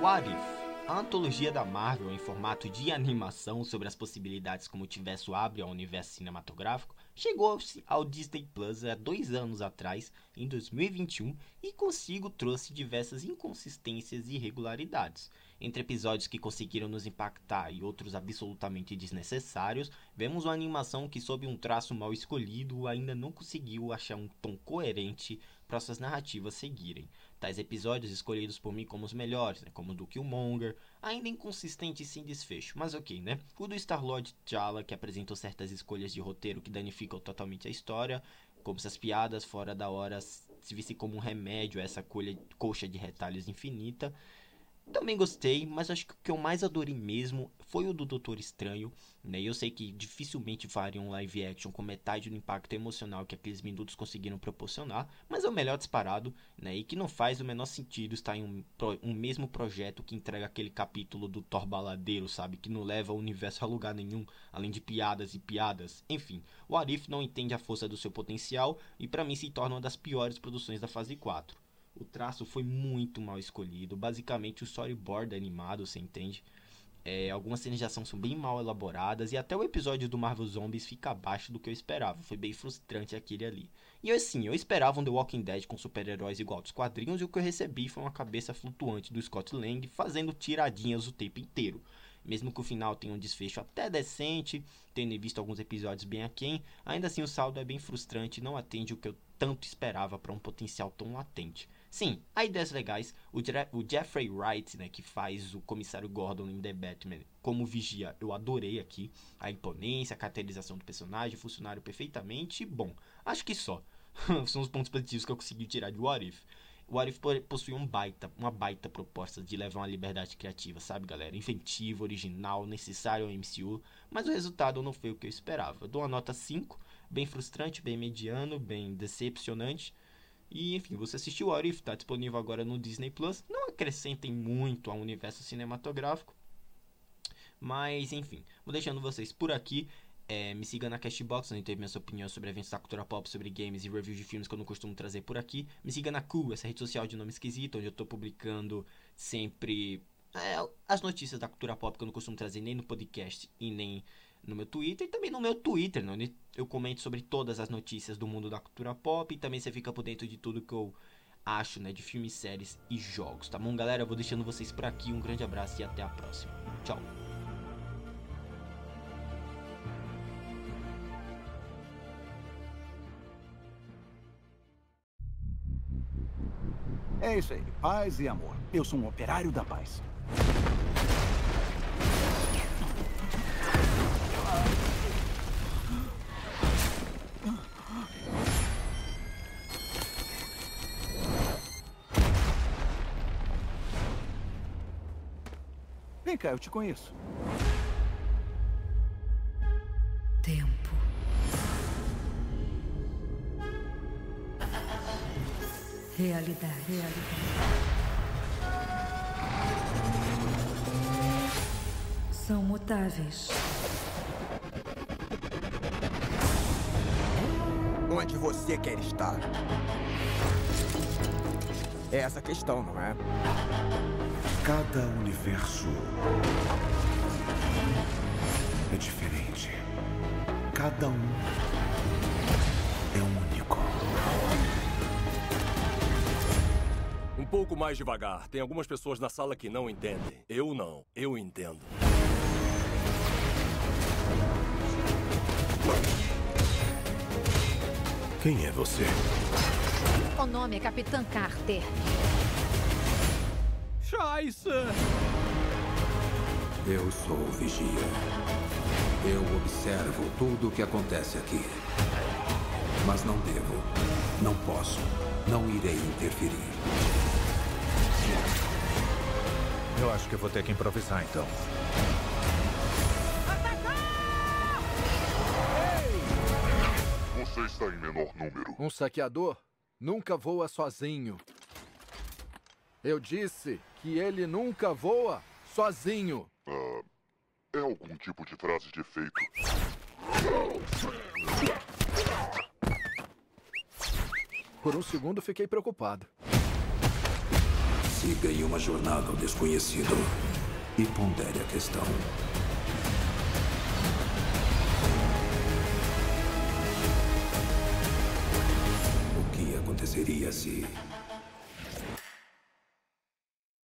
What If? A antologia da Marvel em formato de animação sobre as possibilidades que o multiverso abre ao universo cinematográfico chegou ao Disney Plus há dois anos atrás, em 2021, e consigo trouxe diversas inconsistências e irregularidades. Entre episódios que conseguiram nos impactar e outros absolutamente desnecessários, vemos uma animação que, sob um traço mal escolhido, ainda não conseguiu achar um tom coerente para suas narrativas seguirem. Tais episódios escolhidos por mim como os melhores, né, como o do Killmonger, ainda inconsistente e sem desfecho, mas ok, né? O do Star-Lord T'Challa, que apresentou certas escolhas de roteiro que danificam totalmente a história, como se as piadas fora da hora se vissem como um remédio a essa colha, coxa de retalhos infinita, também gostei, mas acho que o que eu mais adorei mesmo foi o do Doutor Estranho. Né? Eu sei que dificilmente faria um live action com metade do impacto emocional que aqueles minutos conseguiram proporcionar, mas é o melhor disparado, né? E que não faz o menor sentido estar em um, um mesmo projeto que entrega aquele capítulo do Thor baladeiro, sabe? Que não leva o universo a lugar nenhum, além de piadas e piadas. Enfim, o Arif não entende a força do seu potencial e para mim se torna uma das piores produções da fase 4 o traço foi muito mal escolhido. Basicamente, o storyboard animado, você entende? É, algumas cenas de ação são bem mal elaboradas e até o episódio do Marvel Zombies fica abaixo do que eu esperava. Foi bem frustrante aquele ali. E assim, eu esperava um The Walking Dead com super-heróis igual aos quadrinhos e o que eu recebi foi uma cabeça flutuante do Scott Lang fazendo tiradinhas o tempo inteiro. Mesmo que o final tenha um desfecho até decente, tendo visto alguns episódios bem aquém, ainda assim o saldo é bem frustrante e não atende o que eu tanto esperava para um potencial tão latente. Sim, há ideias legais. O, o Jeffrey Wright, né, que faz o comissário Gordon em The Batman como vigia, eu adorei aqui. A imponência, a caracterização do personagem funcionaram perfeitamente. Bom, acho que só. São os pontos positivos que eu consegui tirar de What If. O Arif possui um baita, uma baita proposta de levar uma liberdade criativa, sabe, galera? Inventiva, original, necessário ao MCU, mas o resultado não foi o que eu esperava. Eu dou uma nota 5, bem frustrante, bem mediano, bem decepcionante. E enfim, você assistiu o Arif, está disponível agora no Disney Plus. Não acrescentem muito ao universo cinematográfico. Mas enfim, vou deixando vocês por aqui. É, me siga na Cashbox, onde teve minha opinião sobre eventos da cultura pop, sobre games e reviews de filmes que eu não costumo trazer por aqui. Me siga na Cool, essa rede social de nome esquisito, onde eu estou publicando sempre é, as notícias da cultura pop que eu não costumo trazer nem no podcast e nem no meu Twitter. E também no meu Twitter, né, onde eu comento sobre todas as notícias do mundo da cultura pop. E também você fica por dentro de tudo que eu acho, né, de filmes, séries e jogos, tá bom, galera? Eu vou deixando vocês por aqui. Um grande abraço e até a próxima. Tchau. É isso aí, paz e amor. Eu sou um operário da paz. Vem cá, eu te conheço. Tempo. Realidade. Realidade. São mutáveis. Onde você quer estar? É essa a questão, não é? Cada universo é diferente. Cada um pouco mais devagar. Tem algumas pessoas na sala que não entendem. Eu não. Eu entendo. Quem é você? O nome é Capitã Carter. Scheiße! Eu sou o Vigia. Eu observo tudo o que acontece aqui. Mas não devo, não posso, não irei interferir. Eu acho que vou ter que improvisar então. Você está em menor número. Um saqueador nunca voa sozinho. Eu disse que ele nunca voa sozinho. Ah, é algum tipo de frase de efeito? Por um segundo fiquei preocupado. Siga em uma jornada ao desconhecido e pondere a questão.